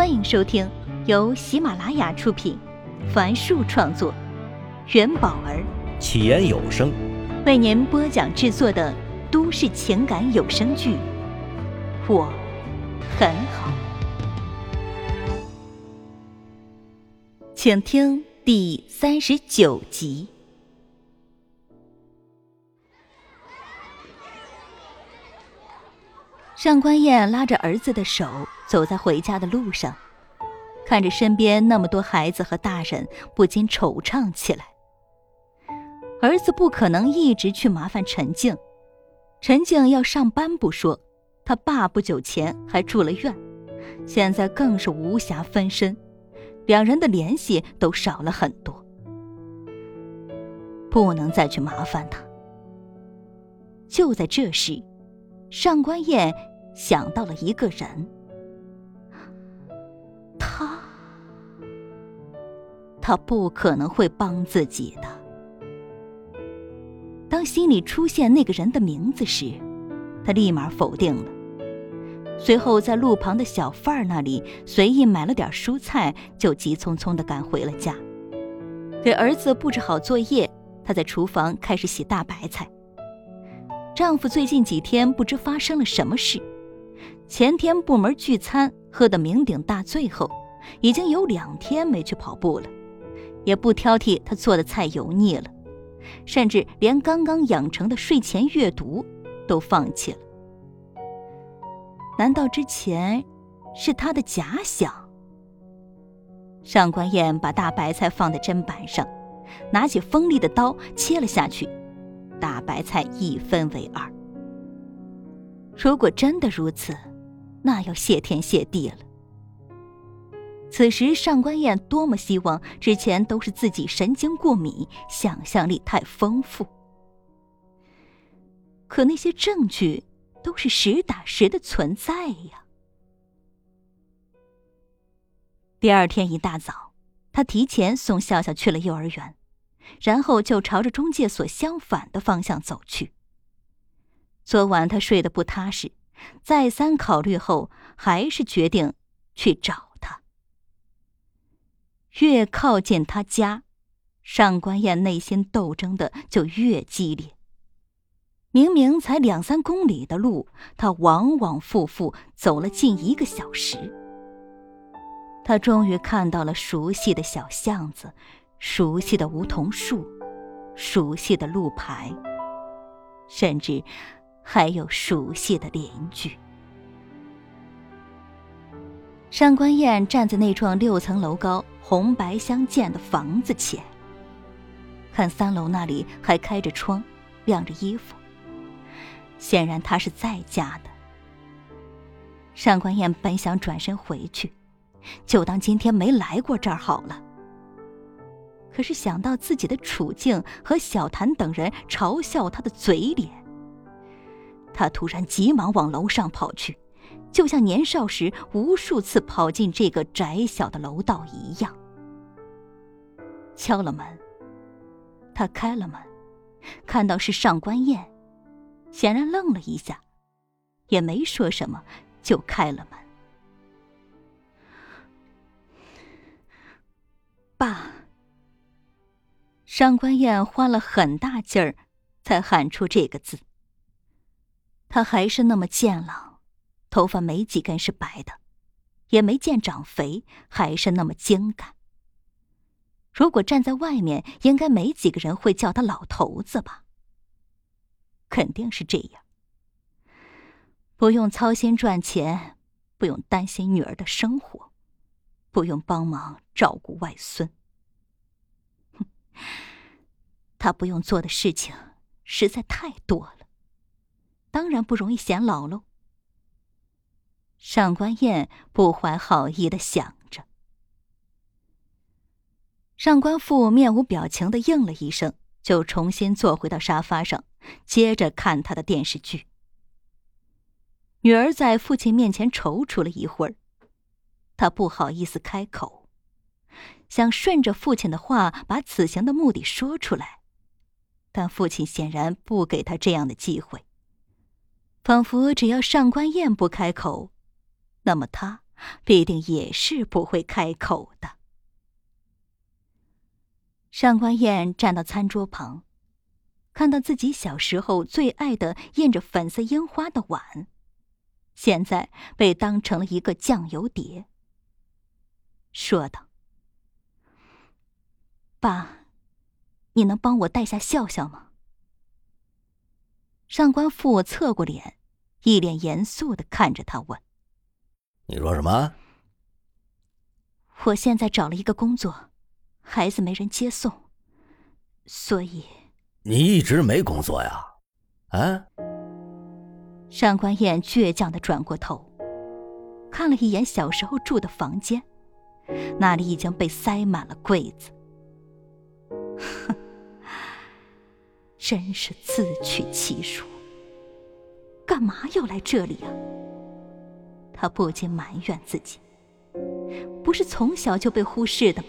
欢迎收听由喜马拉雅出品，凡树创作，元宝儿。起言有声。为您播讲制作的都市情感有声剧《我很好》，请听第三十九集。上官燕拉着儿子的手走在回家的路上，看着身边那么多孩子和大人，不禁惆怅起来。儿子不可能一直去麻烦陈静，陈静要上班不说，他爸不久前还住了院，现在更是无暇分身，两人的联系都少了很多，不能再去麻烦他。就在这时，上官燕。想到了一个人，他，他不可能会帮自己的。当心里出现那个人的名字时，他立马否定了。随后在路旁的小贩儿那里随意买了点蔬菜，就急匆匆的赶回了家，给儿子布置好作业。他在厨房开始洗大白菜。丈夫最近几天不知发生了什么事。前天部门聚餐喝得酩酊大醉后，已经有两天没去跑步了，也不挑剔他做的菜油腻了，甚至连刚刚养成的睡前阅读都放弃了。难道之前是他的假想？上官燕把大白菜放在砧板上，拿起锋利的刀切了下去，大白菜一分为二。如果真的如此，那要谢天谢地了。此时，上官燕多么希望之前都是自己神经过敏，想象力太丰富。可那些证据都是实打实的存在呀。第二天一大早，他提前送笑笑去了幼儿园，然后就朝着中介所相反的方向走去。昨晚他睡得不踏实。再三考虑后，还是决定去找他。越靠近他家，上官燕内心斗争的就越激烈。明明才两三公里的路，他往往复复走了近一个小时。他终于看到了熟悉的小巷子，熟悉的梧桐树，熟悉的路牌，甚至……还有熟悉的邻居。上官燕站在那幢六层楼高、红白相间的房子前，看三楼那里还开着窗，晾着衣服。显然他是在家的。上官燕本想转身回去，就当今天没来过这儿好了。可是想到自己的处境和小谭等人嘲笑他的嘴脸。他突然急忙往楼上跑去，就像年少时无数次跑进这个窄小的楼道一样。敲了门，他开了门，看到是上官燕，显然愣了一下，也没说什么，就开了门。爸。上官燕花了很大劲儿，才喊出这个字。他还是那么健朗，头发没几根是白的，也没见长肥，还是那么精干。如果站在外面，应该没几个人会叫他老头子吧？肯定是这样。不用操心赚钱，不用担心女儿的生活，不用帮忙照顾外孙。哼，他不用做的事情实在太多了。当然不容易显老喽。上官燕不怀好意的想着。上官父面无表情的应了一声，就重新坐回到沙发上，接着看他的电视剧。女儿在父亲面前踌躇了一会儿，她不好意思开口，想顺着父亲的话把此行的目的说出来，但父亲显然不给她这样的机会。仿佛只要上官燕不开口，那么他必定也是不会开口的。上官燕站到餐桌旁，看到自己小时候最爱的印着粉色樱花的碗，现在被当成了一个酱油碟，说道：“爸，你能帮我带下笑笑吗？”上官父侧过脸，一脸严肃的看着他问：“你说什么？”我现在找了一个工作。孩子没人接送，所以你一直没工作呀？啊！上官燕倔强的转过头，看了一眼小时候住的房间，那里已经被塞满了柜子。哼，真是自取其辱！干嘛要来这里啊？他不禁埋怨自己，不是从小就被忽视的吗？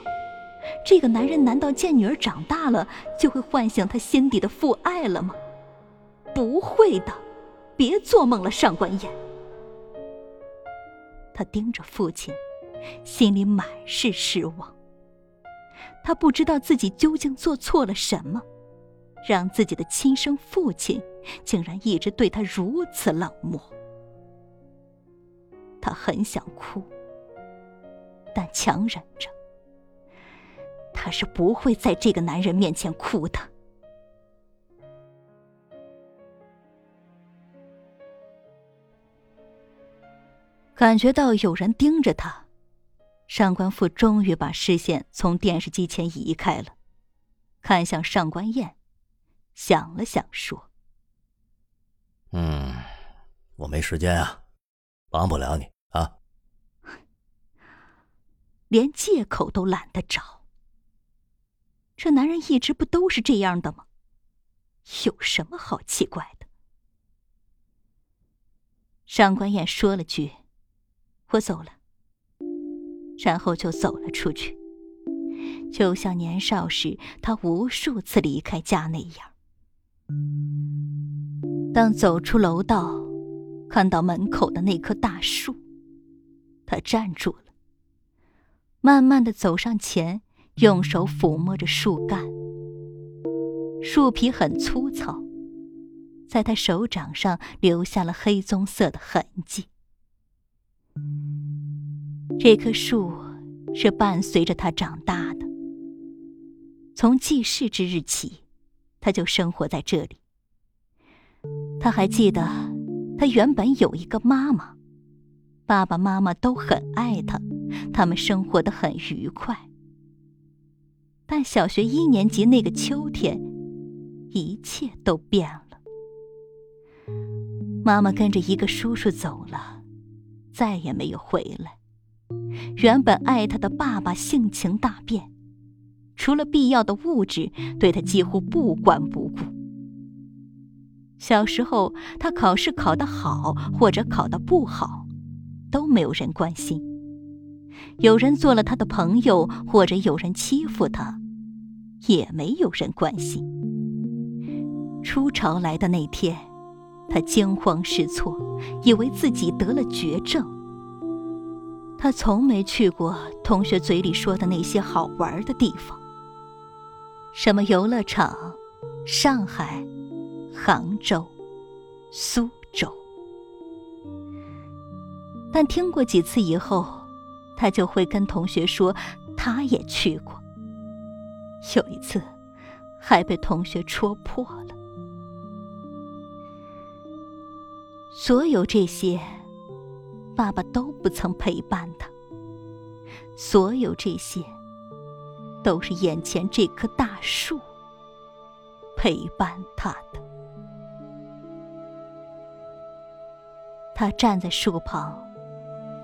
这个男人难道见女儿长大了就会唤醒他心底的父爱了吗？不会的，别做梦了，上官燕。他盯着父亲，心里满是失望。他不知道自己究竟做错了什么，让自己的亲生父亲竟然一直对他如此冷漠。他很想哭，但强忍着。他是不会在这个男人面前哭的。感觉到有人盯着他，上官父终于把视线从电视机前移开了，看向上官燕，想了想说：“嗯，我没时间啊，帮不了你啊，连借口都懒得找。”这男人一直不都是这样的吗？有什么好奇怪的？上官燕说了句：“我走了。”然后就走了出去，就像年少时他无数次离开家那样。当走出楼道，看到门口的那棵大树，他站住了，慢慢的走上前。用手抚摸着树干，树皮很粗糙，在他手掌上留下了黑棕色的痕迹。这棵树是伴随着他长大的，从记事之日起，他就生活在这里。他还记得，他原本有一个妈妈，爸爸妈妈都很爱他，他们生活的很愉快。但小学一年级那个秋天，一切都变了。妈妈跟着一个叔叔走了，再也没有回来。原本爱他的爸爸性情大变，除了必要的物质，对他几乎不管不顾。小时候，他考试考得好或者考得不好，都没有人关心。有人做了他的朋友，或者有人欺负他。也没有人关心。初潮来的那天，他惊慌失措，以为自己得了绝症。他从没去过同学嘴里说的那些好玩的地方，什么游乐场、上海、杭州、苏州。但听过几次以后，他就会跟同学说，他也去过。有一次，还被同学戳破了。所有这些，爸爸都不曾陪伴他。所有这些，都是眼前这棵大树陪伴他的。他站在树旁，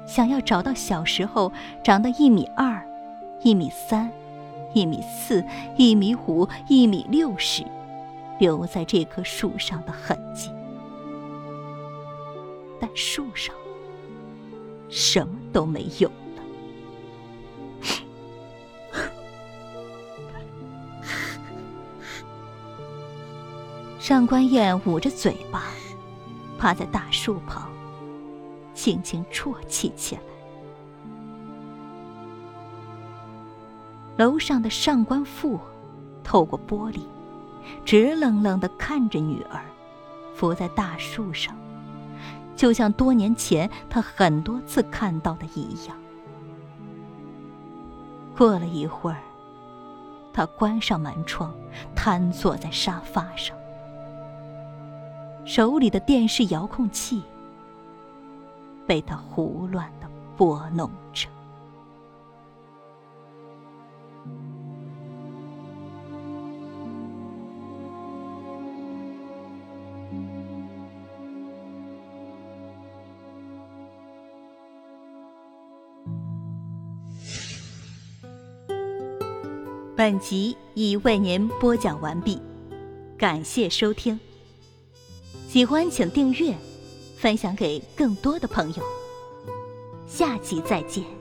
想要找到小时候长到一米二、一米三。一米四、一米五、一米六时，留在这棵树上的痕迹。但树上什么都没有上官燕捂着嘴巴，趴在大树旁，轻轻啜泣起来。楼上的上官父透过玻璃直愣愣地看着女儿，伏在大树上，就像多年前他很多次看到的一样。过了一会儿，他关上门窗，瘫坐在沙发上。手里的电视遥控器被他胡乱的拨弄着。本集已为您播讲完毕，感谢收听。喜欢请订阅，分享给更多的朋友。下集再见。